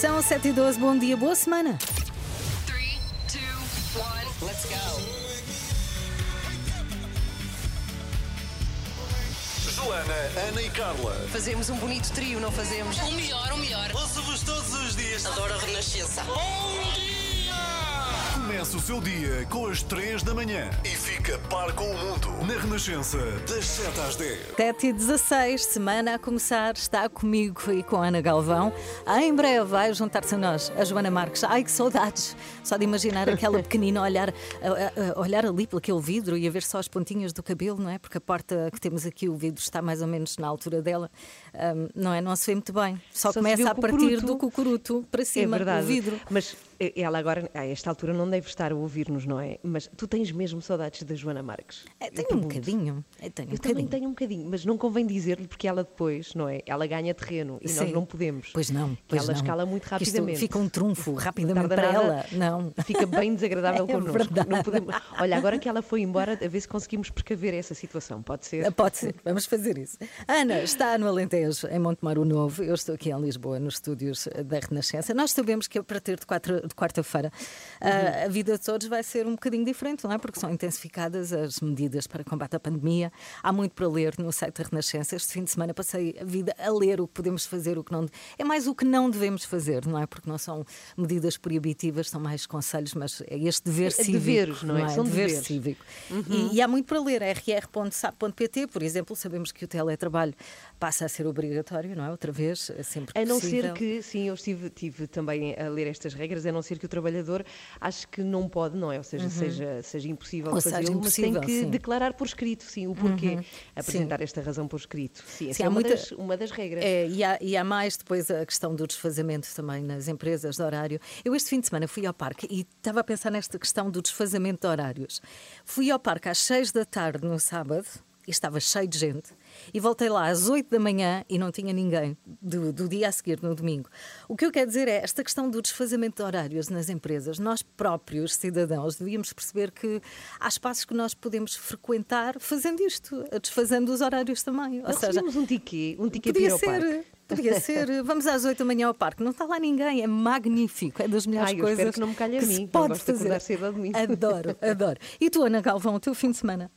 São 7 e 12, bom dia, boa semana. Three, two, one, let's go. Joana, Ana e Carla. Fazemos um bonito trio, não fazemos? O melhor, o melhor. Ouço-vos todos os dias. Adoro a Renascença. Bom dia! Começa o seu dia com as 3 da manhã e fica par com o mundo na Renascença, das 7 às 10. 7 e 16, semana a começar, está comigo e com a Ana Galvão. Em breve vai juntar-se a nós a Joana Marques. Ai que saudades! Só de imaginar aquela pequenina olhar, a, a- a olhar ali pelo aquele vidro e a ver só as pontinhas do cabelo, não é? Porque a porta que temos aqui, o vidro está mais ou menos na altura dela, Ahm, não é? Não se vê muito bem. Só, Só começa a partir do cucuruto para É cima, verdade. o vidro. Mas eh, ela agora, a esta altura, não deve estar a ouvir-nos, não é? Mas tu tens mesmo saudades da Joana Marques? É, Eu tenho um bocadinho. Eu tenho um Eu também bocadinho. tenho um bocadinho, mas não convém dizer-lhe porque ela depois, não é? Ela ganha terreno e nós Sim. não podemos. Pois não, pois ela não. escala muito Que isto rapidamente. Fica um trunfo rapidamente para ela. Não. Fica bem desagradável É connosco. verdade. Não podemos... Olha, agora que ela foi embora, a ver se conseguimos precaver essa situação. Pode ser? Pode ser, vamos fazer isso. Ana está no Alentejo, em Montemaro Novo. Eu estou aqui em Lisboa, nos estúdios da Renascença. Nós sabemos que a partir de, quatro- de quarta-feira a- a vida de todos vai ser um bocadinho diferente, não é? Porque são intensificadas as medidas para combate à pandemia. Há muito para ler no site da Renascença. Este fim de semana passei a vida a ler o que podemos fazer, o que não. É mais o que não devemos fazer, não é? Porque não são medidas proibitivas, são mais conselhos, mas é este dever É cívico. deveres, não é? São dever deveres. cívico. E, e há muito para ler. rr.sap.pt, por exemplo, sabemos que o teletrabalho passa a ser obrigatório, não é? Outra vez, sempre que A não possível. ser que, sim, eu estive, tive também a ler estas regras, a não ser que o trabalhador acho que não pode, não é? Ou seja, seja, seja impossível Uhum. Seja, fazê-lo, mas tem impossível, que sim. Uhum. declarar por escrito, sim, o porquê. Apresentar esta razão por escrito. Sim, Sim, é uma, muita- das, uma das regras. É, e, há, e há mais depois a questão do desfazamento também nas empresas de horário. Eu este fim de semana fui ao parque e estava a pensar nesta questão do desfazamento de horários. Fui ao parque às 6 da tarde no sábado e estava cheio de gente. E voltei lá às 8 da manhã e não tinha ninguém do, do dia a seguir, no domingo. O que eu quero dizer é esta questão do desfazamento de horários nas empresas. Nós próprios, cidadãos, devíamos perceber que há espaços que nós podemos frequentar fazendo isto, desfazendo os horários também. Ou Não seja, um ticket, um ir Podia parque. ser, podia ser. Vamos às 8 da manhã ao parque. Não está lá ninguém, é magnífico. É das melhores Ai, coisas. que não me calhe a mim, que pode fazer. cedo ao domingo. Adoro, adoro. E tu, Ana Galvão, o teu fim de semana?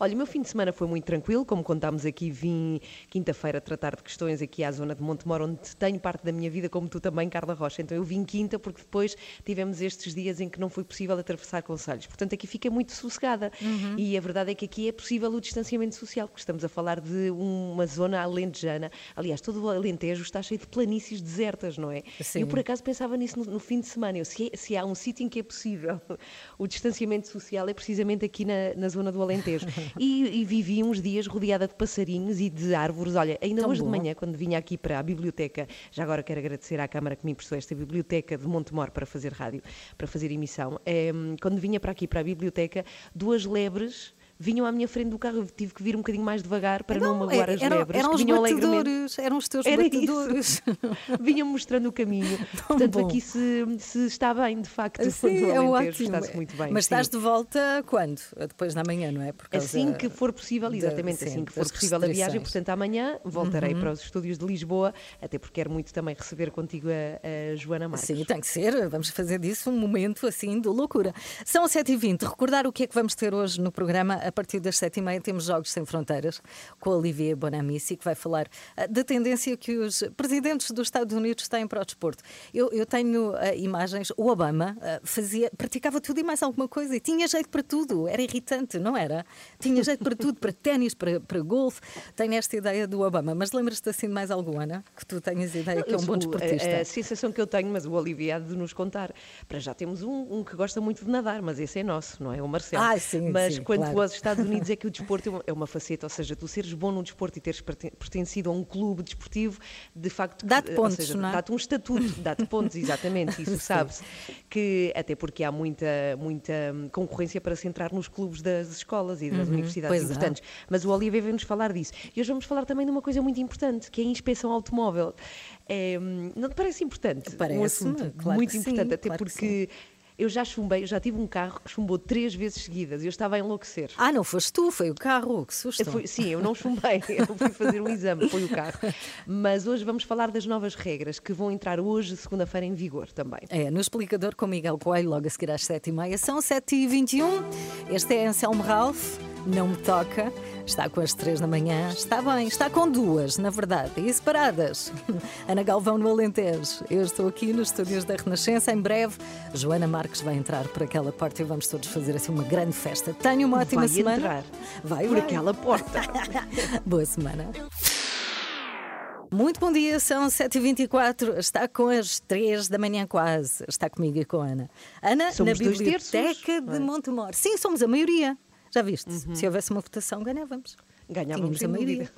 Olha, o meu fim de semana foi muito tranquilo, como contámos aqui, vim quinta-feira tratar de questões aqui à zona de Montemor, onde tenho parte da minha vida, como tu também, Carla Rocha. Então eu vim quinta porque depois tivemos estes dias em que não foi possível atravessar conselhos. Portanto, aqui fica muito sossegada. Uhum. E a verdade é que aqui é possível o distanciamento social, porque estamos a falar de uma zona alentejana. Aliás, todo o Alentejo está cheio de planícies desertas, não é? Sim. Eu por acaso pensava nisso no, no fim de semana. Eu, se, se há um sítio em que é possível o distanciamento social é precisamente aqui na, na zona do Alentejo. E, e vivi uns dias rodeada de passarinhos e de árvores. Olha, ainda Tão hoje bom. de manhã, quando vinha aqui para a biblioteca, já agora quero agradecer à Câmara que me emprestou esta biblioteca de Montemor para fazer rádio, para fazer emissão. Em, quando vinha para aqui, para a biblioteca, duas lebres. Vinham à minha frente do carro, eu tive que vir um bocadinho mais devagar para não, magoar as Então, eram, lebres. eram os batedores, eram os teus Era batedores. Vinham mostrando o caminho. Tão Portanto, bom. aqui se, se está bem, de facto, Sim, no é Alentejo está-se muito bem. Mas sim. estás de volta quando? Depois da manhã, não é? Assim que for possível, exatamente, sim, assim que for possível a viagem. Uhum. portanto amanhã voltarei para os estúdios de Lisboa, até porque quero muito também receber contigo a, a Joana Marques. Sim, tem que ser. Vamos fazer disso um momento assim de loucura. São 7h20. Recordar o que é que vamos ter hoje no programa. A partir das 7h30 temos Jogos Sem Fronteiras com a Olivier Bonamici, que vai falar ah, da tendência que os presidentes dos Estados Unidos têm para o desporto. Eu, eu tenho ah, imagens. O Obama ah, fazia, praticava tudo e mais alguma coisa e tinha jeito para tudo. Era irritante, não era? Tinha jeito para tudo, para ténis, para, para golfe. Tenho esta ideia do Obama. Mas lembras-te assim de mais alguma, Ana? Que tu tenhas ideia que é um bom desportista. A, a sensação que eu tenho, mas o Olivier há de nos contar. Para já temos um, um que gosta muito de nadar, mas esse é nosso, não é? O Marcelo. Ah, sim, mas sim, quanto claro. aos Estados Unidos é que o desporto é uma, é uma faceta, ou seja, tu seres bom no desporto e teres perten- pertencido a um clube desportivo, de facto, Dá-te pontos, seja, não é? dá-te um estatuto, dá-te pontos, exatamente, isso sabe-se. Que, até porque há muita, muita concorrência para se entrar nos clubes das escolas e das universidades pois há. importantes. Mas o Olivier veio-nos falar disso. E hoje vamos falar também de uma coisa muito importante, que é a inspeção automóvel. É, não te parece importante? um Parece-me, assunto claro muito que sim, importante, até claro que porque Eu já chumbei, eu já tive um carro que chumbou três vezes seguidas e eu estava a enlouquecer. Ah, não foste tu, foi o carro, que susto. Eu fui- sim, eu não chumbei, eu fui fazer um exame, foi o carro. Mas hoje vamos falar das novas regras que vão entrar hoje, segunda-feira, em vigor também. É, no explicador com Miguel Coelho, logo a seguir às 7h30. São 7h21. Este é Anselmo Ralph, não me toca. Está com as 3 da manhã. Está bem, está com duas, na verdade, e separadas. Ana Galvão no Alentejo. Eu estou aqui nos estúdios da Renascença. Em breve, Joana Marques vai entrar por aquela porta e vamos todos fazer assim uma grande festa. Tenha uma ótima Vai semana. entrar Vai, por vai. aquela porta. Boa semana. Muito bom dia, são 7h24, está com as 3 da manhã quase, está comigo e com a Ana. Ana, Somos na Biblioteca terços, de é? Montemor. Sim, somos a maioria. Já viste? Se houvesse uma votação, ganhávamos. Ganhávamos a maioria.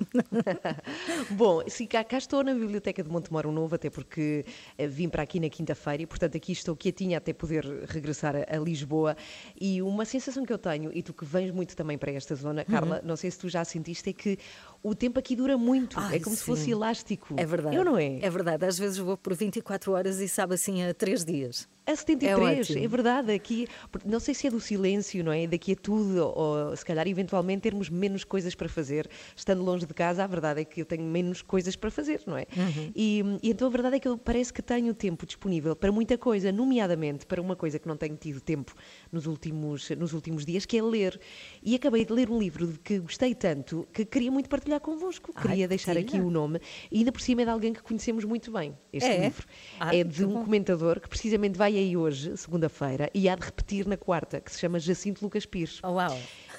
Bom, sim, cá, cá estou na Biblioteca de Montemoro Novo, até porque eh, vim para aqui na quinta-feira e, portanto, aqui estou quietinha até poder regressar a, a Lisboa. E uma sensação que eu tenho, e tu que vens muito também para esta zona, Carla, não sei se tu já sentiste, é que o tempo aqui dura muito. Ai, é como se sim. fosse elástico. É verdade. Eu não é? É verdade. Às vezes vou por 24 horas e sabe assim a 3 dias. A É 73, ótimo. é, verdade. Aqui, não sei se é do silêncio, não é? Daqui a tudo, ou se calhar eventualmente termos menos coisas para fazer. Estando longe de casa, a verdade é que eu tenho menos coisas para fazer, não é? Uhum. E, e então a verdade é que eu parece que tenho tempo disponível para muita coisa, nomeadamente para uma coisa que não tenho tido tempo nos últimos, nos últimos dias, que é ler. E acabei de ler um livro que gostei tanto que queria muito partilhar convosco. Ai, Queria deixar partilha. aqui o nome. E ainda por cima é de alguém que conhecemos muito bem, este É? livro. Ah, é de um bom. comentador que precisamente vai aí hoje, segunda-feira, e há de repetir na quarta, que se chama Jacinto Lucas Pires. Oh, uau!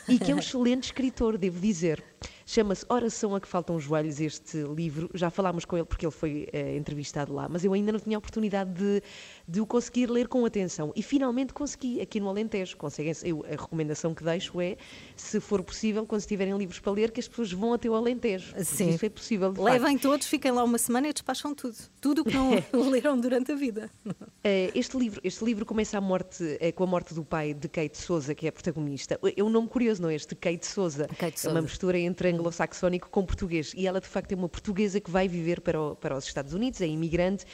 E que é um excelente escritor, devo dizer. Chama-se Oração a que Faltam Joelhos, este livro. Já falámos com ele porque ele foi eh, entrevistado lá, mas eu ainda não tinha a oportunidade de, de o conseguir ler com atenção. E finalmente consegui, aqui no Alentejo. Conseguem eu, a recomendação que deixo é, se for possível, quando tiverem livros para ler, que as pessoas vão até o Alentejo. Sim. Isso é possível, de facto. Levem todos, fiquem lá uma semana e despacham tudo. Tudo o que não leram durante a vida. Eh, este, livro, este livro começa a morte, eh, com a morte do pai de Kate Souza, que é a protagonista. É um nome curioso, não é? Este Kate Souza. Kate É uma Souza. mistura entre anglo-saxónico com português. E ela, de facto, é uma portuguesa que vai viver para, o- para os Estados Unidos, é imigrante.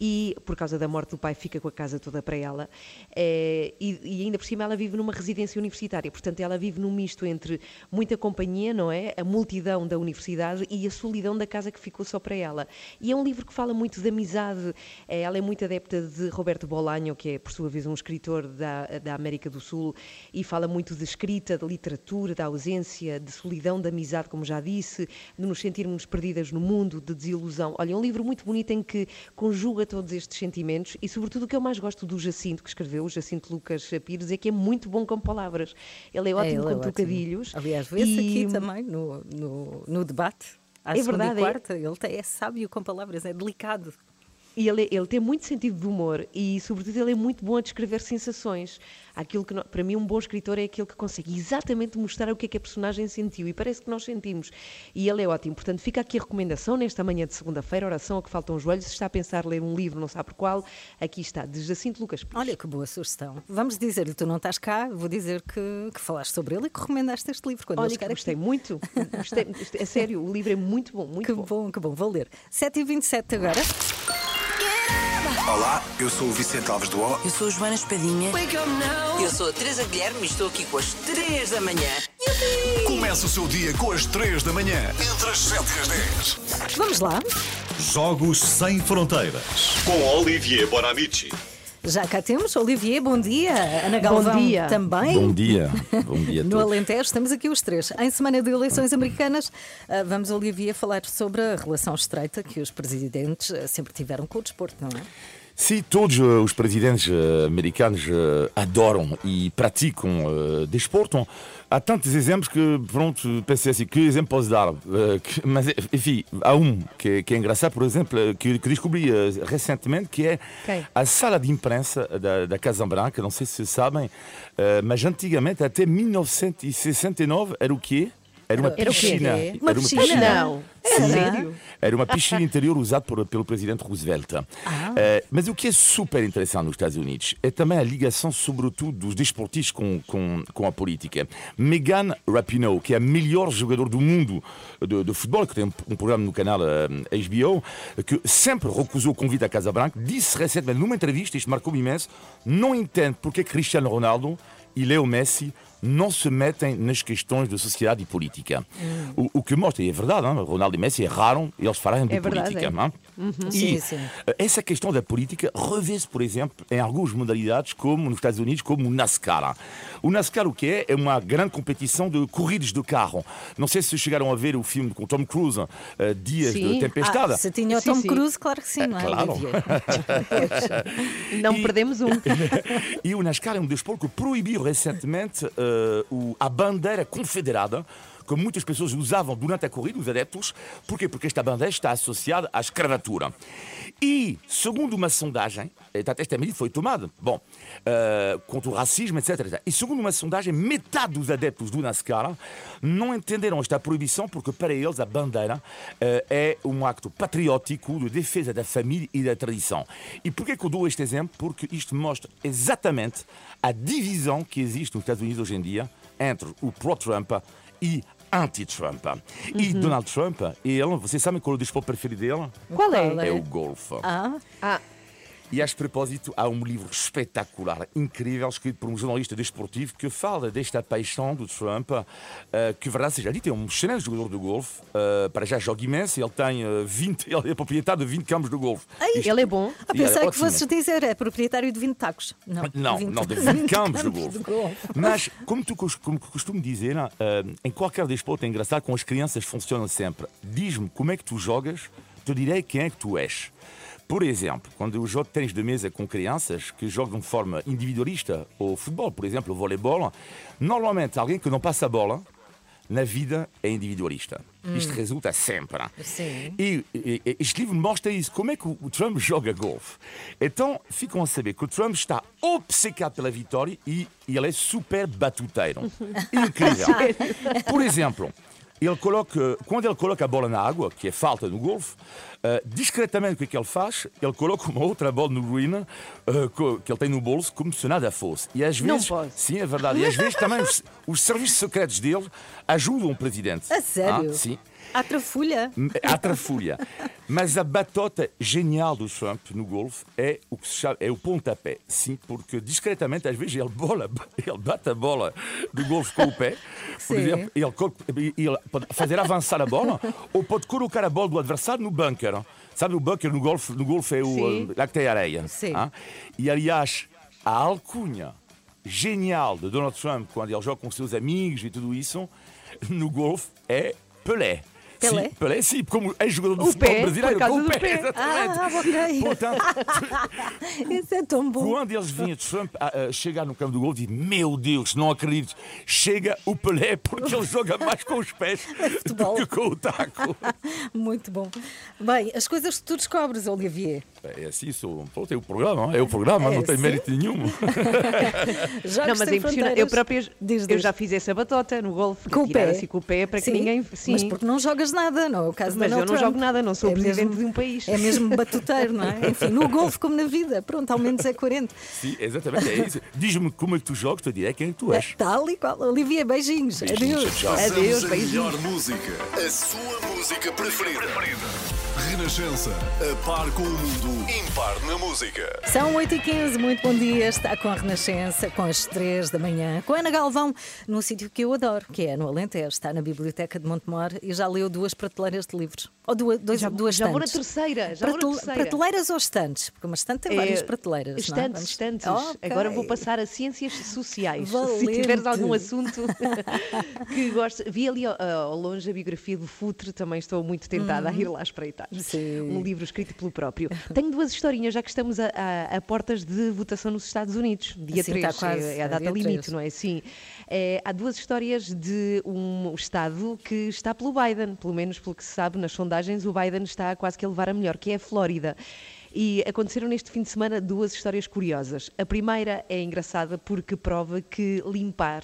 E, por causa da morte do pai, fica com a casa toda para ela. Eh, e, e ainda por cima, ela vive numa residência universitária. Portanto, ela vive num misto entre muita companhia, não é? A multidão da universidade e a solidão da casa que ficou só para ela. E é um livro que fala muito de amizade. Eh, Ela é muito adepta de Roberto Bolaño, que é, por sua vez, um escritor da, da América do Sul, e fala muito de escrita, de literatura, da ausência, de solidão, de amizade, como já disse, de nos sentirmos perdidas no mundo, de desilusão. Olha, é um livro muito bonito em que conjuga todos estes sentimentos e, sobretudo, o que eu mais gosto do Jacinto, que escreveu, o Jacinto Lucas Pires, é que é muito bom com palavras. Ele é ótimo ele é com ótimo. trocadilhos. Aliás, vê-se E- aqui também no, no, no debate. À É verdade, e é. quarta, ele é sábio com palavras, é delicado. E ele, ele tem muito sentido de humor e, sobretudo, ele é muito bom a descrever sensações. Aquilo que, para mim, um bom escritor é aquele que consegue exatamente mostrar o que é que a personagem sentiu e parece que nós sentimos. E ele é ótimo. Portanto, fica aqui a recomendação nesta manhã de segunda-feira, oração a que faltam os joelhos. Se está a pensar ler um livro, não sabe por qual, aqui está, de Jacinto Lucas Pires. Olha que boa sugestão. Vamos dizer-lhe, tu não estás cá, vou dizer que, que falaste sobre ele e que recomendaste este livro quando ele Olha, que gostei aqui. muito. Gostei, é sério, o livro é muito bom, muito Que bom. bom, que bom, vou ler. 7h27 agora. Olá, eu sou o Vicente Alves do O. Eu sou a Joana Espadinha. Eu sou a Teresa Guilherme e estou aqui com as 3 da manhã. Começa o seu dia com as 3 da manhã, entre as 7 e as 10. Vamos lá. Jogos Sem Fronteiras. com Olivier Bonamici. Já cá temos. Olivier, bom dia. Ana Galvão dia. também. Bom dia, bom dia a No todos. Alentejo, estamos aqui os três. Em semana de eleições americanas, ah, vamos, Olivier, falar sobre a relação estreita que os presidentes ah, sempre tiveram com o desporto, não é? Se todos eh, os presidentes americanos adoram e praticam desporto, há tantos exemplos que, pronto, pensei assim, que exemplo posso dar? Eh, mas, enfim, há um que, que é engraçado, por exemplo, eh, que, que descobri eh, recentemente, que é Quem? a sala de imprensa da, da Casa Branca, não sei se sabem, mas antigamente, até 1969, era o quê? Era uma Era piscina. Uma Era piscina? Não, é sério. Era uma piscina interior usada por, pelo presidente Roosevelt. Eh, mas o que é super interessante nos Estados Unidos é também a ligação, sobretudo, dos desportistas com, com, com a política. Megan Rapinoe, que é a melhor jogadora do mundo de, de futebol, que tem um, um programa no canal eh, HBO, que sempre recusou o convite à Casa Branca, disse recentemente numa entrevista, isto marcou-me imenso, não entende porque Cristiano Ronaldo e Leo Messi não se metem nas questões de sociedade e política. O, o que mostra, e é verdade, hein, Ronaldo e Messi erraram eles falaram de É verdade, política. é. Hein? E Sim, sim. essa questão da política revê-se, por exemplo, em algumas modalidades, como nos Estados Unidos, como o NASCAR. O NASCAR, o que é? É uma grande competição de corridas de carro. Não sei se chegaram a ver o filme com Tom Cruise, eh, Dias Sim. de Tempestade. Ah, se tinha o Sim, Tom sim. Cruise, claro que sim, não é? claro. Não E- perdemos um. E o NASCAR é um desporto que proibiu recentemente o- a bandeira confederada que muitas pessoas usavam durante a corrida, os adeptos. Porquê? Porque esta bandeira está associada à escravatura. E, segundo uma sondagem, esta medida foi tomada, bom, eh, contra o racismo, etc, etc. E segundo uma sondagem, metade dos adeptos do NASCAR não entenderam esta proibição porque para eles a bandeira eh, é um acto patriótico de defesa da família e da tradição. E porquê que eu dou este exemplo? Porque isto mostra exatamente a divisão que existe nos Estados Unidos hoje em dia entre o pró-Trump e anti-Trump. E Donald Trump, ele, vocês sabem qual é o desporto preferido dele? Qual Qual é? É o golfe. Ah, Ah, E a este propósito, há um livro espetacular, incrível, escrito por um jornalista desportivo que fala desta paixão do Trump, eh, que, verdade seja dita, é um excelente jogador de golfe, eh, para já joga imenso, ele tem eh, 20, ele é proprietário de 20 campos de golfe. Isto- ele é bom. ah, E era pensei que ótimo. fosses dizer, é proprietário de 20 tacos. Não, Não, 20 não, de 20 campos de golfe. Mas, como tu como costumo dizer, eh, em qualquer desporto é engraçado, com as crianças funciona sempre. Diz-me como é que tu jogas, te direi quem é que tu és. Por exemplo, quando eu jogo tênis de mesa com crianças que jogam de forma individualista, ou futebol, por exemplo, ou voleibol, normalmente alguém que não passa a bola, na vida é individualista. Isto resulta sempre. Sim. E, e- e este livro mostra isso. Como é que o Trump joga golfe? Então, ficam a saber que o Trump está obcecado pela vitória e, e ele é super batuteiro. Incrível. Por exemplo, ele coloca, quando ele coloca a bola na água, que é falta no golfe, eh, discretamente o que é que ele faz? Ele coloca uma outra bola no green co- que ele tem no bolso, como se nada fosse. E às Não vezes, pode. sim, é verdade. E às vezes também os, os serviços secretos dele ajudam o presidente. A sério? Ah, sim. À trafulha. À trafulha. Mas a batota genial do Trump no golfe é o que se chama é o pontapé. Sim, porque discretamente, às vezes, ele, bola, ele bate a bola do golfe com o pé. Por Sim. exemplo, ele, ele pode fazer avançar a bola ou pode colocar a bola do adversário no bunker. Sabe, o bunker no golfe, no golfe é o Sim. eh, lá que tem areia. Sim. ah? E, aliás, a alcunha genial de Donald Trump, quando ele joga com seus amigos e tudo isso, no golfe é Pelé. Pelé? Sim, Pelé, sim, como é jogador do O futebol pé, brasileiro, por causa com o pé, pé. exatamente. Ah, ok. Portanto, Isso é tão bom. quando eles vinham Trump a, a chegar no campo do gol, diz: Meu Deus, não acredito, chega o Pelé porque ele joga mais com os pés futebol. do que com o taco. Muito bom. Bem, as coisas que tu descobres, Olivier. É assim, sou, pronto, é o programa, é o programa, É, não tem mérito nenhum. Não, mas é impressionante. Eu própria Diz, eu já fiz essa batota no golfe. Com o pé? assim com o pé para que Sim, ninguém. Sim. Mas porque não jogas nada, não é o caso Mas eu não Trump. jogo nada, não sou o presidente de um país. É mesmo batuteiro, não é? Enfim, no golfe como na vida. Pronto, ao menos é coerente. Sim, exatamente, é isso. Diz-me como é que tu jogas, te direi quem é que tu és. Tal e qual. Olivier, beijinhos. Beijinhos, Adeus. Adeus, Passamos a beijinhos. melhor música, a sua música preferida. Renascença, a par com o mundo, impar na música. São 8h15, muito bom dia. Está com a Renascença, com as 3 da manhã, com a Ana Galvão, num sítio que eu adoro, que é no Alentejo. Está na Biblioteca de Montemor e já leu duas prateleiras de livros. Ou duas, dois, Já, duas já vou na estantes. terceira. Já vou na Pratel- terceira. Prateleiras ou estantes? Porque uma estante tem várias É, prateleiras. não é? Estantes, Vamos- estantes. Ok. Agora vou passar a ciências sociais. Valente. Se tiveres algum assunto que gostes. Vi ali ao, ao longe a biografia do Futre, também estou muito tentada a ir lá espreitar. Sim. Um livro escrito pelo próprio. Tenho duas historinhas, já que estamos a, a- a portas de votação nos Estados Unidos. Dia Sim, 3 está quase, é, é a data limite, 3. não é? Sim. É, há duas histórias de um Estado que está pelo Biden, pelo menos pelo que se sabe nas sondagens, o Biden está quase que a levar a melhor, que é a Flórida. E aconteceram neste fim de semana duas histórias curiosas. A primeira é engraçada porque prova que limpar,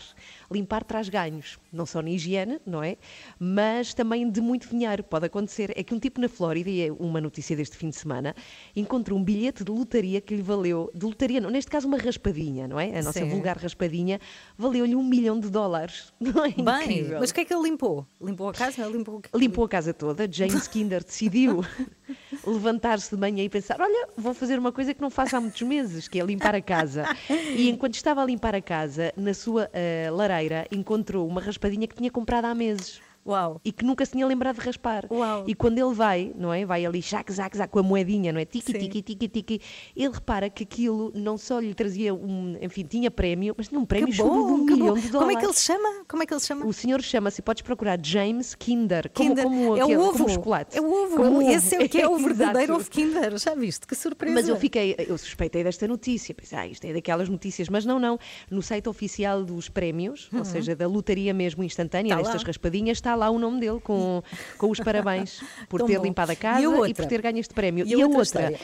limpar traz ganhos, não só na higiene, não é? Mas também de muito dinheiro. Pode acontecer. É que um tipo na Flórida, e é uma notícia deste fim de semana, encontrou um bilhete de lotaria que lhe valeu, de lotaria, não, neste caso uma raspadinha, não é? A nossa Sim. vulgar raspadinha, valeu-lhe um milhão de dólares. Não é Bem, incrível? mas o que é que ele limpou? Limpou a casa? Limpou? Limpou a casa toda. James Kinder decidiu levantar-se de manhã e pensar: olha, vou fazer uma coisa que não faço há muitos meses, que é limpar a casa. E enquanto estava a limpar a casa, na sua eh, lareira, encontrou uma raspadinha que tinha comprado há meses. Uau. E que nunca se tinha lembrado de raspar. Uau. E quando ele vai, não é? Vai ali, chac, zac, zac, com a moedinha, não é? Tiki, Sim. tiki, tiki, tiki. Ele repara que aquilo não só lhe trazia um, enfim, tinha prémio, mas tinha um prémio Que chulo de bom, um milhão bom. de Como dólares. é que ele se chama? Como é que ele se chama? O senhor chama-se, podes procurar James Kinder, como, Kinder. como, é aquele- o ovo. como chocolate. É o ovo. Como Esse é o que é o verdadeiro ovo Kinder. Já viste? Que surpresa. Mas eu fiquei, eu suspeitei desta notícia, pensei, ah, isto é daquelas notícias, mas não, não. No site oficial dos prémios, ou seja, da lotaria mesmo instantânea, Uhum. Lá. nestas raspadinhas, está lá o nome dele com, com os parabéns por ter bom. limpado a E casa e, outra? por ter ganho este prémio. E a outra história?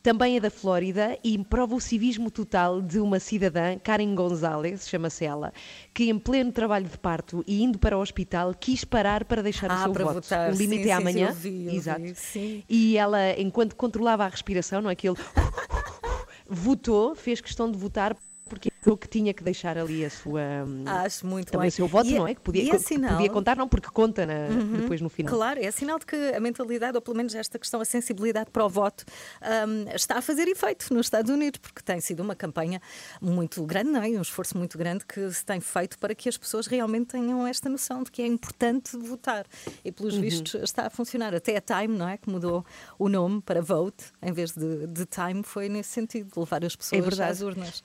também é da Flórida e prova o civismo total de uma cidadã, Karen Gonzalez, chama-se ela, que em pleno trabalho de parto e indo para o hospital quis parar para deixar o Ah, seu para voto. votar. O limite Sim, é sim, sim, amanhã. eu vi, Exato. vi, sim. E ela, enquanto controlava a respiração, não é aquele votou, fez questão de votar achou que tinha que deixar ali a sua hum, Acho muito também bem. o seu voto, E é- não é? Que podia, é sinal- Uhum. podia contar, não, porque conta na- depois no final. Claro, é sinal de que a mentalidade, ou pelo menos esta questão, a sensibilidade para o voto, hum, está a fazer efeito nos Estados Unidos, porque tem sido uma campanha muito grande, não é? Um esforço muito grande que se tem feito para que as pessoas realmente tenham esta noção de que é importante votar. E pelos Uhum. vistos está a funcionar. Até a Time, não é? Que mudou o nome para Vote, em vez de, de Time, foi nesse sentido, de levar as pessoas verdade. às urnas.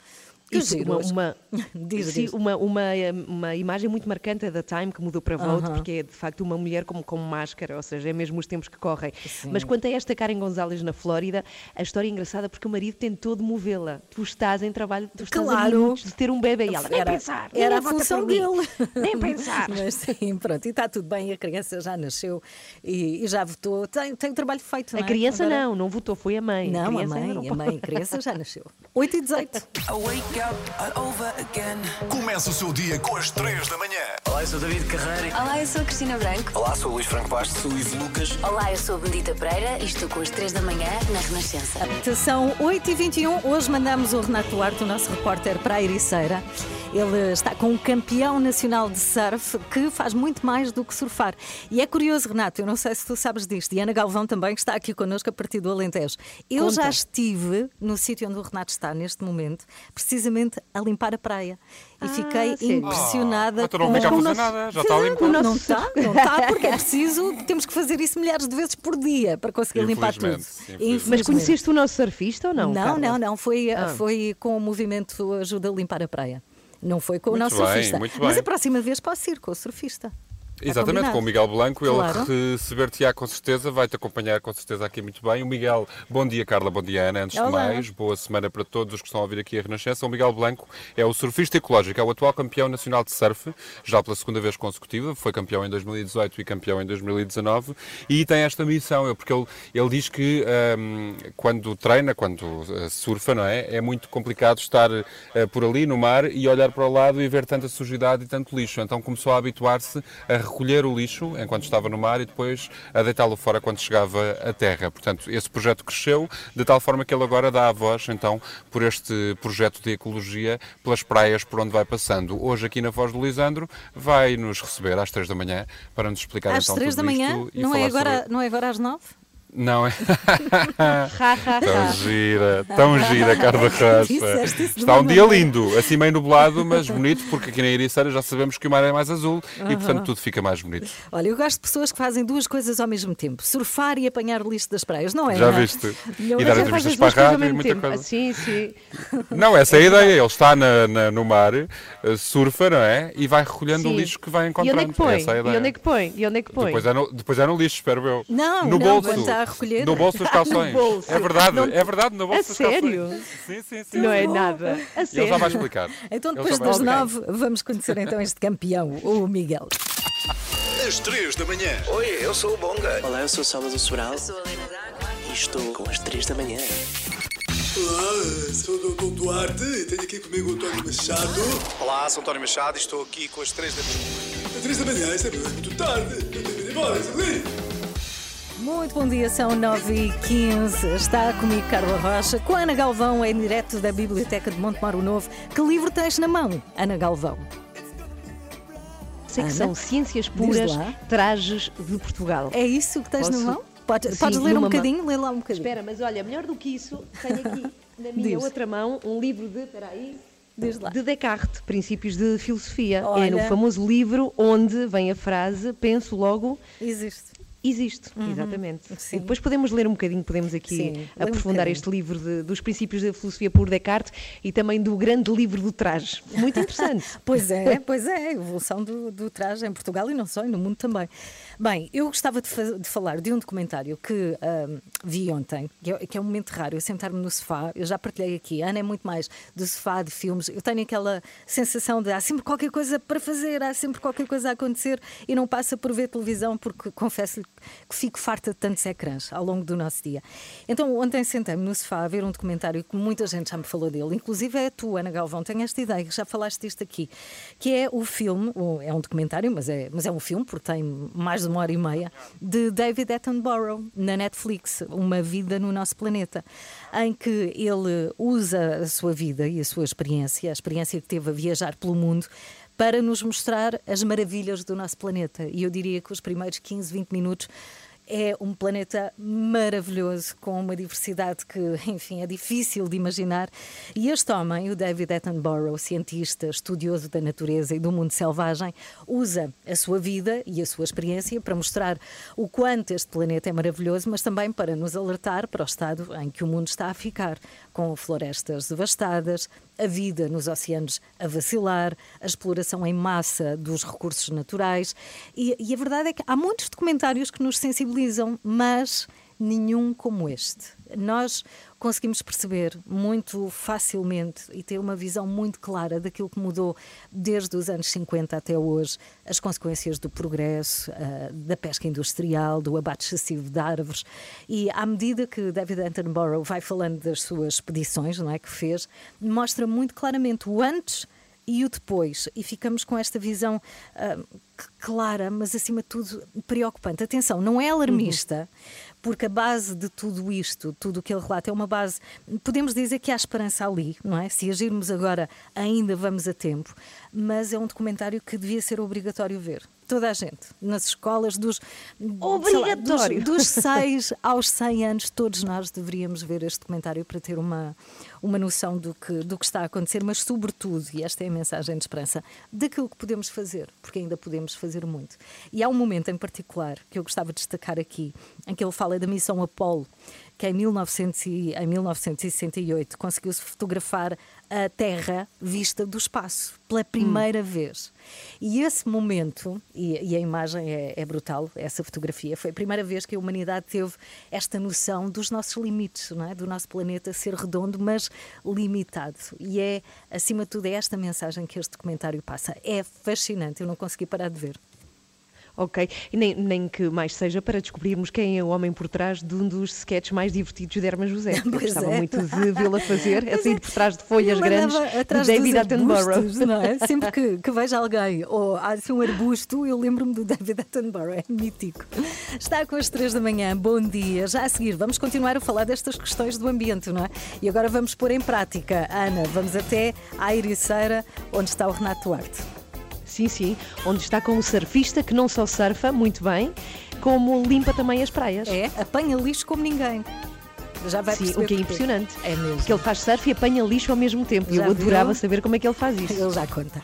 Que Isso, giro uma, uma, Diz, sim, diz. uma, uma, uma imagem muito marcante é da Time que mudou para Vote, Aham. porque é de facto uma mulher como com máscara, ou seja, é mesmo os tempos que correm. Mas quanto a esta Karen Gonzalez na Flórida, a história é engraçada porque o marido tentou demovê-la. Tu estás em trabalho, tu estás a Claro. minutos de ter um bebê e ela, nem Era- pensar, era ninguém a função dele. Nem pensar. Mas sim, pronto, e está tudo bem, a criança já nasceu e, e já votou, tem, tem o trabalho feito. A não é? criança Agora- não, não votou, foi a mãe. Não, a criança ainda mãe, não a mãe, a criança já nasceu. 8 e 18. Começa o seu dia com as 3 da manhã. Olá, eu sou David Carreira. Olá, eu sou a Cristina Branco. Olá, sou o Luís Franco Bastos. Sou o Ivo Lucas. Olá, eu sou a Benedita Pereira e estou com as 3 da manhã na Renascença. São 8 e 21 hoje mandamos o Renato Duarte, o nosso repórter, para a Ericeira. Ele está com um campeão nacional de surf que faz muito mais do que surfar. E é curioso, Renato, eu não sei se tu sabes disto, e Ana Galvão também que está aqui connosco a partir do Alentejo. Eu Conta. já estive no sítio onde o Renato está neste momento, precisamente a limpar a praia. E fiquei sério? impressionada Ah, então não com fica a fazer nosso- nada, já está Não, limpo. Não está, não está, porque é preciso, temos que fazer isso milhares de vezes por dia para conseguir limpar tudo. Infelizmente, infelizmente. Mas conheceste o nosso surfista ou não? Não, Carla? não, não. Foi, Ah. foi com o movimento Ajuda a Limpar a Praia. Não foi com o Muito nosso bem, surfista. Mas a próxima vez posso ir com o surfista. Está Exatamente, com o? Miguel Blanco, ele Claro. receber-te-á com certeza, vai-te acompanhar com certeza aqui muito bem. O Miguel, bom dia Carla, bom dia Ana, antes Olá. de mais, boa semana para todos os que estão a ouvir aqui a Renascença. O Miguel Blanco é o surfista ecológico, é o atual campeão nacional de surf, já pela segunda vez consecutiva, foi campeão em 2018 e campeão em 2019, e tem esta missão, é porque ele, ele diz que hum, quando treina, quando eh, surfa, não é? É muito complicado estar eh, por ali no mar e olhar para o lado e ver tanta sujidade e tanto lixo. Então começou a habituar-se a recolher o lixo enquanto estava no mar e depois a deitá-lo fora quando chegava à terra. Portanto, esse projeto cresceu de tal forma que ele agora dá a voz, então, por este projeto de ecologia pelas praias por onde vai passando. Hoje, aqui na Voz do Lisandro, vai nos receber às três da manhã para nos explicar Às então três tudo da manhã, isto e não é, agora, sobre- não é agora às nove? Não é? Tão gira, tão gira, Carla Rocha. Está um dia lindo, assim meio nublado, mas bonito, porque aqui na Ericeira já sabemos que o mar é mais azul e, portanto, tudo fica mais bonito. Olha, eu gosto de pessoas que fazem duas coisas ao mesmo tempo: surfar e apanhar o lixo das praias, não é? Já Ana? viste? Não E é? dar entrevistas para a rádio e muita tempo. coisa. Ah, Sim, sim. Não, essa é a ideia. Ele está na- na- no mar, eh, surfa, não é? E vai recolhendo sim. o lixo que vai E encontrando. onde é que põe? É E onde é que põe? E onde é que põe? Depois é, no, depois é no lixo, espero eu. Não, no não, bolso. A recolher. No bolso dos calções. bolso. É verdade, Não- é verdade, no bolso A dos sério? calções. Sim, sim, sim. Não é nada. A Ele sério. já vai explicar. Então, depois das nove, vamos conhecer então este campeão, o Miguel. Às 3 da manhã. Oi, eu sou o Bonga. Olá, eu sou o Salvador Sobral. Sou a D'Água e estou com as 3 da manhã. Olá, sou o Dr. Duarte e tenho aqui comigo o António Machado. Olá, sou António Machado e estou aqui com as 3 da manhã. Às 3 da manhã, isso é muito tarde. Eu tenho de ir embora. Muito bom dia, são 9h15. Está comigo Carla Rocha, com a Ana Galvão, em direto da Biblioteca de Montemaro Novo. Que livro tens na mão, Ana Galvão? Sei que Ana? são Ciências Puras. Trajes de Portugal. É isso que tens Posso? na mão? Podes, Sim, podes ler um numa mão. bocadinho? Lê lá um bocadinho. Espera, mas olha, melhor do que isso, tenho aqui na minha Diz. outra mão um livro de. Espera aí. De Descartes, Princípios de Filosofia. É Olha. no famoso livro onde vem a frase penso logo Existe. Existe, exatamente. sim. E depois podemos ler um bocadinho, podemos aqui Sim, um aprofundar bocadinho. este livro de- dos princípios da filosofia por Descartes e também do grande livro do traje. Muito interessante. Pois é, pois é, a evolução do, do traje em Portugal e não só, e no mundo também. Bem, eu gostava de, fa- de falar de um documentário que vi ontem, que é, que é um momento raro, eu sentar-me no sofá, eu já partilhei aqui, a Ana é muito mais do sofá, de filmes, eu tenho aquela sensação de há sempre qualquer coisa para fazer, há sempre qualquer coisa a acontecer e não passa por ver televisão porque confesso-lhe que fico farta de tantos ecrãs ao longo do nosso dia. Então ontem sentei-me no sofá a ver um documentário que muita gente já me falou dele, inclusive é tu, Ana Galvão, tenho esta ideia, já falaste disto aqui, que é o filme, é um documentário, mas é, mas é um filme, porque tem mais de uma hora e meia, de David Attenborough, na Netflix, Uma Vida no Nosso Planeta, em que ele usa a sua vida e a sua experiência, a experiência que teve a viajar pelo mundo, para nos mostrar as maravilhas do nosso planeta. E eu diria que os primeiros 15, 20 minutos é um planeta maravilhoso, com uma diversidade que, enfim, é difícil de imaginar. E este homem, o David Attenborough, cientista, estudioso da natureza e do mundo selvagem, usa a sua vida e a sua experiência para mostrar o quanto este planeta é maravilhoso, mas também para nos alertar para o estado em que o mundo está a ficar, com florestas devastadas, a vida nos oceanos a vacilar, a exploração em massa dos recursos naturais. E, e a verdade é que há muitos documentários que nos sensibilizam, mas nenhum como este. Nós conseguimos perceber muito facilmente e ter uma visão muito clara daquilo que mudou desde os anos 50 até hoje, as consequências do progresso, ah, da pesca industrial, do abate excessivo de árvores. E à medida que David Attenborough vai falando das suas expedições, não é que fez, mostra muito claramente o antes e o depois, e ficamos com esta visão c- clara, mas acima de tudo preocupante. Atenção, não é alarmista, porque a base de tudo isto, tudo o que ele relata, é uma base. Podemos dizer que há esperança ali, não é? Se agirmos agora, ainda vamos a tempo, mas é um documentário que devia ser obrigatório ver. Toda a gente, nas escolas, dos, sei lá, Obrigatório. dos, dos 6 aos 100 anos, todos nós deveríamos ver este documentário para ter uma, uma noção do que, do que está a acontecer, mas, sobretudo, e esta é a mensagem de esperança, daquilo que podemos fazer, porque ainda podemos fazer muito. E há um momento em particular que eu gostava de destacar aqui, em que ele fala da missão Apollo, que em, 1900 e- em 1968 conseguiu-se fotografar a Terra vista do espaço pela primeira vez. E esse momento, e, e a imagem é, é brutal, essa fotografia, foi a primeira vez que a humanidade teve esta noção dos nossos limites, não é? do nosso planeta ser redondo, mas limitado. E é, acima de tudo, é esta mensagem que este documentário passa. É fascinante, eu não consegui parar de ver. Ok, e nem, nem que mais seja para descobrirmos quem é o homem por trás de um dos sketches mais divertidos de Herman José. Eu gostava é. muito de vê-la fazer, a sair por trás de folhas grandes de David Attenborough. é? Sempre que, que vejo alguém ou há assim um arbusto, eu lembro-me do David Attenborough, é mítico. Está com as três da manhã, bom dia. Já a seguir, vamos continuar a falar destas questões do ambiente, não é? E agora vamos pôr em prática. Ana, vamos até à Ericeira, onde está o Renato Duarte. Sim, sim, onde está com o surfista que não só surfa muito bem, como limpa também as praias. É, apanha lixo como ninguém. Já vai Sim, o que é impressionante. É mesmo. Porque ele faz surf e apanha lixo ao mesmo tempo. E eu adorava viu? saber como é que ele faz isso. Ele já conta.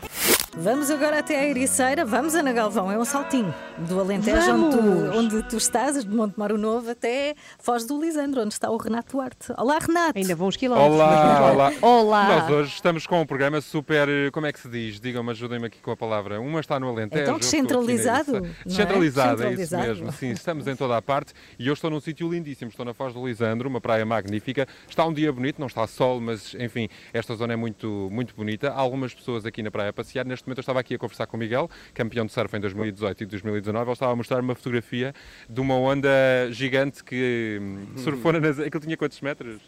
Vamos agora até a Ericeira. Vamos, Ana Galvão, é um saltinho do Alentejo, onde tu, onde tu estás, de Montemaro Novo, até Foz do Lisandro, onde está o Renato Duarte. Olá, Renato. Ainda vão uns quilómetros. Olá, olá. lá. Olá. Nós hoje estamos com um programa super, eh, como é que se diz? Digam-me, ajudem-me aqui com a palavra. Uma está no Alentejo. Então, descentralizado, não é? Descentralizado, é isso Descentralizado. mesmo. Sim, estamos em toda a parte e eu estou num sítio lindíssimo. Estou na Foz do Lisandro, uma praia magnífica. Está um dia bonito, não está sol, mas enfim, esta zona é muito, muito bonita. Há algumas pessoas aqui na praia a passear. Neste momento eu estava aqui a conversar com o Miguel, campeão de surf em 2018 e 2019. Ele estava a mostrar uma fotografia de uma onda gigante que hum, surfou na. Aquilo tinha quantos metros?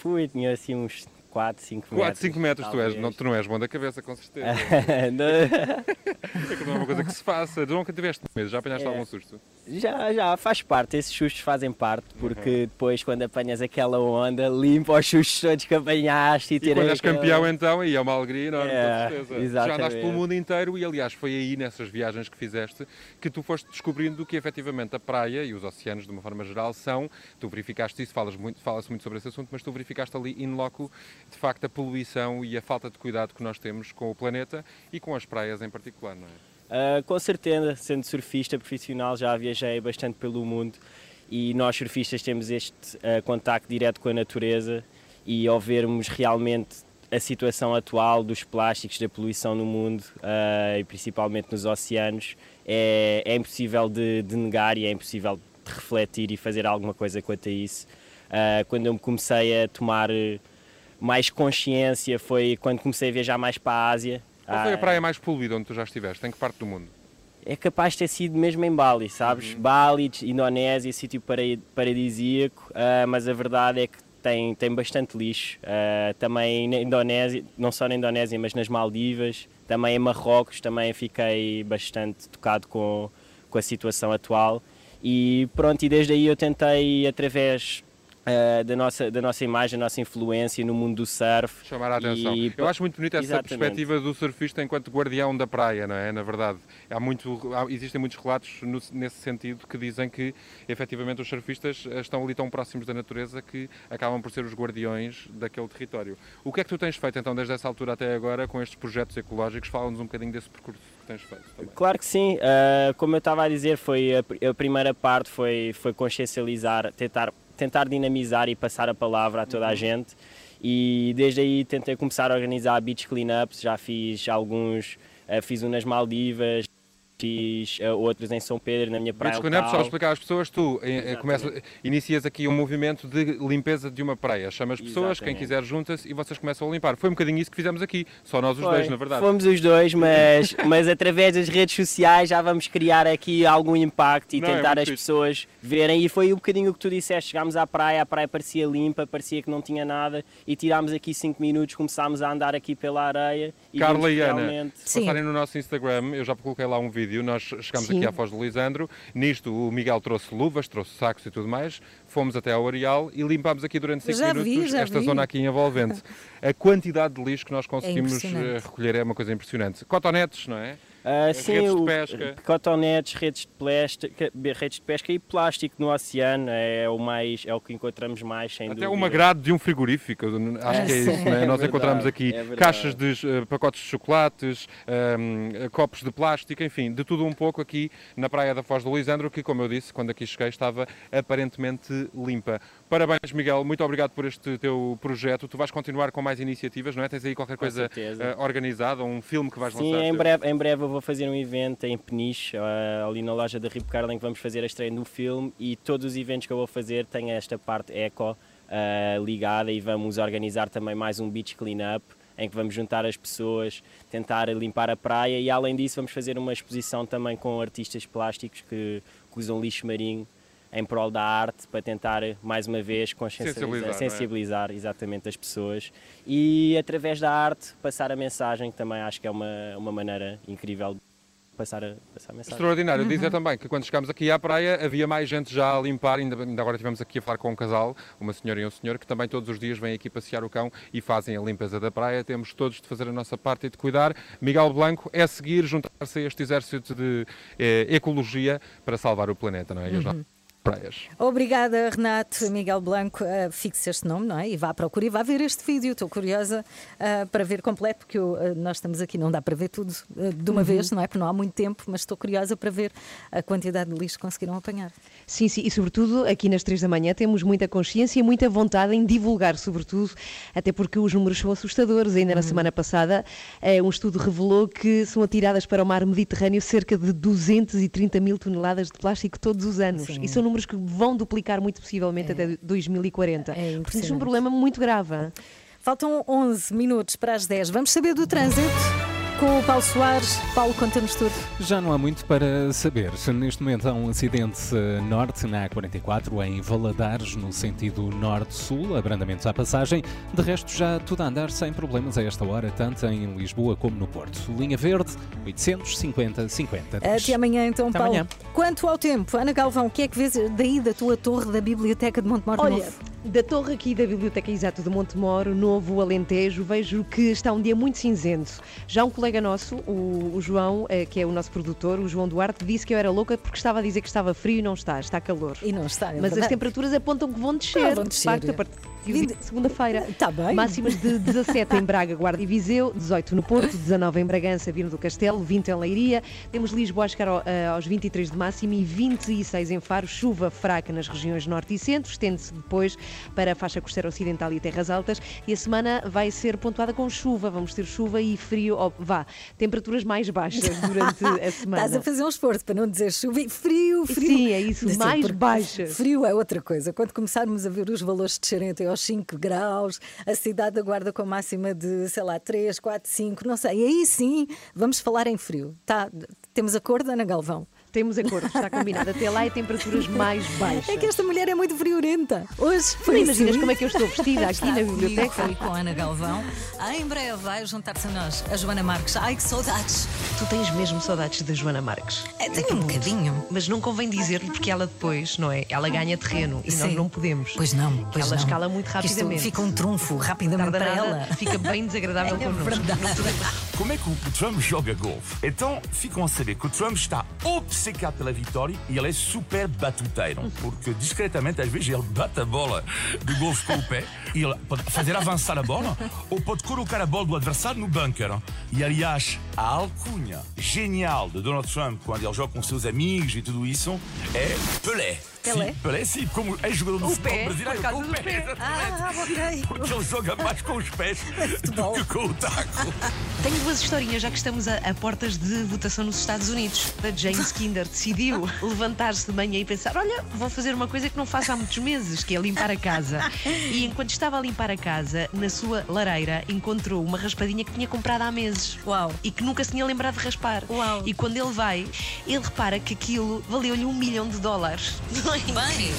Fui, tinha assim uns 4, 5 metros. 4, 5 metros, tu, és, não, tu não és bom da cabeça, com certeza. É que não é uma coisa que se faça. Tu nunca tiveste medo, já apanhaste É. algum susto? Já, já, faz parte, esses sustos fazem parte, porque Uhum. depois quando apanhas aquela onda, limpa os sustos todos que apanhaste e, E quando és aquela- campeão, então, aí é uma alegria enorme, É, com certeza. Já andaste exatamente. pelo mundo inteiro e, aliás, foi aí nessas viagens que fizeste que tu foste descobrindo que efetivamente a praia e os oceanos, de uma forma geral, são. Tu verificaste isso, falas muito, fala-se muito sobre esse assunto, mas tu verificaste ali in loco, de facto, a poluição e a falta de cuidado que nós temos com o planeta e com as praias em particular, não é? Ah, com certeza, sendo surfista profissional, já viajei bastante pelo mundo e nós surfistas temos este ah, contacto direto com a natureza e ao vermos realmente a situação atual dos plásticos, da poluição no mundo ah, e principalmente nos oceanos, é, é impossível de, de negar e é impossível de refletir e fazer alguma coisa quanto a isso. Ah, quando eu me comecei a tomar mais consciência foi quando comecei a viajar mais para a Ásia. Qual foi a Ah, praia mais poluída onde tu já estiveste? Em que parte do mundo? é capaz de ter sido mesmo em Bali, sabes? Bali, Indonésia, sítio paradi- paradisíaco, ah, mas a verdade é que tem, tem bastante lixo. Ah, também na Indonésia, não só na Indonésia, mas nas Maldivas, também em Marrocos, também fiquei bastante tocado com, com a situação atual. E pronto, e desde aí eu tentei, através ah, da, nossa, da nossa imagem, da nossa influência no mundo do surf. Chamar a atenção. e- Eu acho muito bonita essa perspectiva do surfista enquanto guardião da praia, não é? Na verdade, há muito, há- existem muitos relatos no- nesse sentido que dizem que efetivamente os surfistas eh, estão ali tão próximos da natureza que acabam por ser os guardiões daquele território. O que é que tu tens feito então desde essa altura até agora com estes projetos ecológicos? Fala-nos um bocadinho desse percurso que tens feito. também. Claro que sim. Ah, como eu estava a dizer, foi a, a primeira parte foi, foi consciencializar, tentar, tentar dinamizar e passar a palavra a toda a gente. E desde aí tentei começar a organizar beach cleanups. Já fiz alguns, ah, fiz um nas Maldivas, fiz ah, outros em São Pedro, na minha praia Beach Cleanup, só para local. explicar às pessoas, tu eh, eh, começa, inicias aqui um movimento de limpeza de uma praia. Chamas pessoas, quem Exatamente. quiser junta-se e vocês começam a limpar. Foi um bocadinho isso que fizemos aqui, só nós os Foi. dois, na verdade. Fomos os dois, mas, mas através das redes sociais já vamos criar aqui algum impacto e Não, é tentar muito as pessoas verem. E foi um bocadinho o que tu disseste. Chegámos à praia, a praia parecia limpa, parecia que não tinha nada e tirámos aqui 5 minutos, começámos a andar aqui pela areia. E Carla e Ana, realmente... se passarem no nosso Instagram, eu já coloquei lá um vídeo, nós chegámos Sim. aqui à Foz do Lisandro, nisto o Miguel trouxe luvas, trouxe sacos e tudo mais, fomos até ao Areal e limpámos aqui durante 5 Já vi, minutos já esta vi. zona aqui envolvente. A quantidade de lixo que nós conseguimos impressionante. eh, recolher é uma coisa impressionante. Cotonetes, não é? Ah, As sim, redes de o- pesca. cotonetes, redes de, plástica, redes de pesca e plástico no oceano é o, mais, é o que encontramos mais, sem Até dúvida. uma grade de um frigorífico, acho Ah, que é sim. isso, não é? É Nós verdade, encontramos aqui é caixas de eh, pacotes de chocolates, ehm, copos de plástico, enfim, de tudo um pouco aqui na praia da Foz do Lisandro, que, como eu disse, quando aqui cheguei estava aparentemente limpa. Parabéns, Miguel, muito obrigado por este teu projeto. Tu vais continuar com mais iniciativas, não é? Tens aí qualquer Com coisa eh, organizada, um filme que vais Sim, lançar? em teu? breve, em breve eu vou fazer um evento em Peniche, eh, ali na loja da Rip Carlin, que vamos fazer a estreia do filme e todos os eventos que eu vou fazer têm esta parte eco eh, ligada e vamos organizar também mais um beach cleanup em que vamos juntar as pessoas, tentar limpar a praia e além disso vamos fazer uma exposição também com artistas plásticos que, que usam lixo marinho em prol da arte para tentar mais uma vez consciencializar, Sensibilizar, é? sensibilizar exatamente as pessoas e através da arte passar a mensagem que também acho que é uma, uma maneira incrível de passar a, passar a mensagem. Extraordinário. Uhum. Dizer também que quando chegámos aqui à praia havia mais gente já a limpar, ainda, ainda agora estivemos aqui a falar com um casal, uma senhora e um senhor, que também todos os dias vêm aqui passear o cão e fazem a limpeza da praia. Temos todos de fazer a nossa parte e de cuidar. Miguel Blanco é seguir, juntar-se a este exército de eh, ecologia para salvar o planeta, não é? Uhum. Praias. Obrigada, Renato Miguel Blanco. Uh, fixe este nome, não é? E vá à procura e vá ver este vídeo. Estou curiosa uh, para ver completo, porque eu, uh, nós estamos aqui, não dá para ver tudo uh, de uma Uhum. vez, não é? Porque não há muito tempo, mas estou curiosa para ver a quantidade de lixo que conseguiram apanhar. Sim, sim, e sobretudo aqui nas três da manhã temos muita consciência e muita vontade em divulgar, sobretudo, até porque os números são assustadores. Ainda na semana passada, eh, um estudo revelou que são atiradas para o mar Mediterrâneo cerca de 230 mil toneladas de plástico todos os anos. Sim. E são números que vão duplicar muito possivelmente até 2040. É Portanto, é um problema muito grave. Faltam 11 minutos para as 10. Vamos saber do trânsito? Com o Paulo Soares. Paulo, conta-nos tudo. Já não há muito para saber. Neste momento há um acidente eh, norte na A44 em Valadares, no sentido norte-sul, abrandamentos à passagem. De resto, já tudo a andar sem problemas a esta hora, tanto em Lisboa como no Porto. Linha Verde, 850-50. Até amanhã, então, Até Paulo. amanhã. Quanto ao tempo, Ana Galvão, o que é que vês daí da tua torre da Biblioteca de Montemor Olha, Novo? da torre aqui da Biblioteca Exato de Montemoro, Novo Alentejo, vejo que está um dia muito cinzento. Já um colega nosso, o, o João, eh, que é o nosso produtor, o João Duarte, disse que eu era louca porque estava a dizer que estava frio e não está, está calor. E não está, é Mas as verdade. temperaturas apontam que vão descer, Ah, vão de descer. facto, a partir de segunda-feira. Está bem. Máximas de 17 em Braga, Guarda e Viseu, 18 no Porto, 19 em Bragança, Viana do Castelo, 20 em Leiria. Temos Lisboa a chegar eh, aos 23 de máximo e 26 em Faro. Chuva fraca nas regiões norte e centro, estende-se depois para a faixa costeira ocidental e terras altas. E a semana vai ser pontuada com chuva. Vamos ter chuva e frio, oh, vá, temperaturas mais baixas durante a semana. Estás a fazer um esforço para não dizer chuva e frio, frio. Sim, é isso, mais baixas. Frio é outra coisa. Quando começarmos a ver os valores descerem até aos 5 graus, a cidade da Guarda com máxima de, sei lá, 3, 4, 5, não sei. E aí sim, vamos falar em frio. Tá? Temos acordo, Ana Galvão? Temos acordo, está combinado. Até lá é temperaturas mais baixas. É que esta mulher é muito friorenta. Hoje foi Nem imaginas assim. como é que eu estou vestida aqui na biblioteca. e com a Ana Galvão. Em breve vai juntar-se a nós a Joana Marques. Ai, que saudades! Tu tens mesmo saudades da Joana Marques? É, tenho um bocadinho. Mas não convém dizer-lhe porque ela depois, não é? Ela ganha terreno e nós Sim. não podemos. Pois não, pois ela não. escala muito rapidamente. Fica um trunfo rapidamente para ela. Fica bem desagradável É connosco. verdade. Como é que o Trump joga golfe? Então ficam a saber que o Trump está obcecado pela vitória e ele é super batuteiro. Porque discretamente, às vezes, ele bate a bola de golfe com o pé e ele pode fazer avançar a bola ou pode colocar a bola do adversário no bunker. E aliás, a alcunha genial de Donald Trump quando ele joga com seus amigos e tudo isso é Pelé. Pelé? Sim, Pelé, sim, como é jogador do O futebol pé, brasileiro, com o pé. pé. Ah, ok. Porque ele joga mais com os pés do que com o taco. Tenho duas historinhas, já que estamos a, a portas de votação nos Estados Unidos. A James Kinder decidiu levantar-se de manhã e pensar: olha, vou fazer uma coisa que não faço há muitos meses, que é limpar a casa. E enquanto estava a limpar a casa, na sua lareira encontrou uma raspadinha que tinha comprado há meses. Uau! E que nunca se tinha lembrado de raspar. Uau. E quando ele vai, ele repara que aquilo valeu-lhe um milhão de dólares. Não é Bem,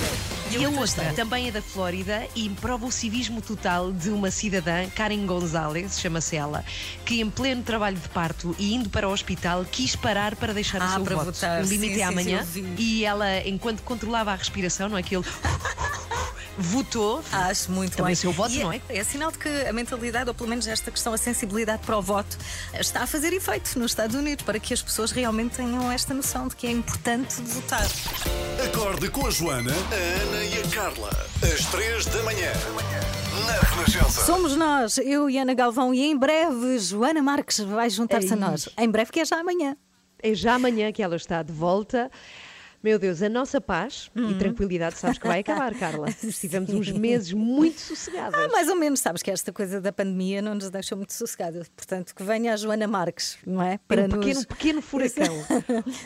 e a outra também é da Flórida e prova o civismo total de uma cidadã, Karen Gonzalez, chama-se ela, que em pleno trabalho de parto e indo para o hospital quis parar para deixar Ah, o seu voto. votar. O limite Sim, é sim, amanhã. sim, vi. e ela, enquanto controlava a respiração, não é aquele. Votou. Acho muito Também bem. seu voto, E não é? É sinal de que a mentalidade, ou pelo menos esta questão, a sensibilidade para o voto, está a fazer efeito nos Estados Unidos, para que as pessoas realmente tenham esta noção de que é importante votar. Acorde com a Joana, a Ana e a Carla. Às três da manhã. Na Renascença. Somos nós, eu e Ana Galvão, e em breve Joana Marques vai juntar-se a Ei. nós. Em breve, que é já amanhã. É já amanhã que ela está de volta. Meu Deus, a nossa paz e tranquilidade sabes que vai acabar, Carla. Tivemos uns meses muito sossegados. Ah, mais ou menos, sabes que esta coisa da pandemia não nos deixou muito sossegados. Portanto, que venha a Joana Marques, não é? um pequeno, pequeno furacão.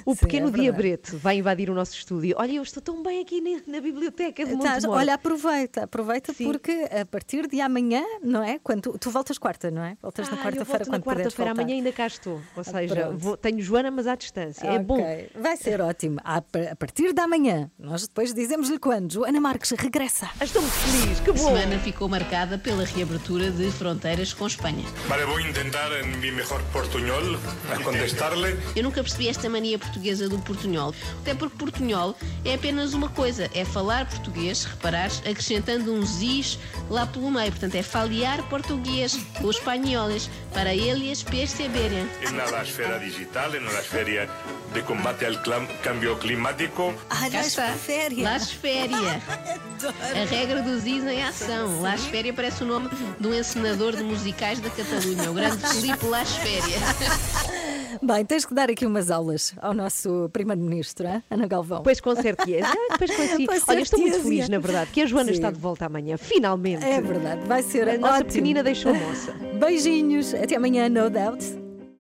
O Sim, pequeno é diabrete vai invadir o nosso estúdio. Olha, eu estou tão bem aqui na, na biblioteca de Montemor. olha, aproveita, aproveita porque a partir de amanhã, não é? Quando tu, tu voltas quarta, não é? Voltas na Ah, eu quarta-feira na quando quarta-feira, amanhã ainda cá estou. Ou Ah, seja, vou- tenho Joana, mas à distância. É Ok, bom. Vai ser ótimo. A, a partir da manhã, nós depois dizemos-lhe quando. Joana Marques regressa. Estou muito feliz, que A semana ficou marcada pela reabertura de fronteiras com Espanha. Vale, intentar en mi mejor portuñol a contestarle. Eu nunca percebi esta mania portuguesa do portunhol. Até porque portunhol é apenas uma coisa, é falar português, reparares, acrescentando um zis lá pelo meio. Portanto, é faliar português, os espanhóis, para eles perceberem. En la esfera digital, en la esfera de combate clam- cambio climático. Cá está. Las Féria. A regra do Ziz em ação. Las Féria parece o nome de um encenador de musicais da Catalunha, o grande Filipe Las Féria. Bem, tens que dar aqui umas aulas ao nosso Primeiro-Ministro, Ana Galvão. Pois com certeza. Ah, depois com assim. Pois Olha, estou muito feliz, na verdade, que a Joana Sim. está de volta amanhã, finalmente. É verdade, vai ser A nossa ótimo. pequenina deixou moça. Beijinhos, até amanhã, no doubt.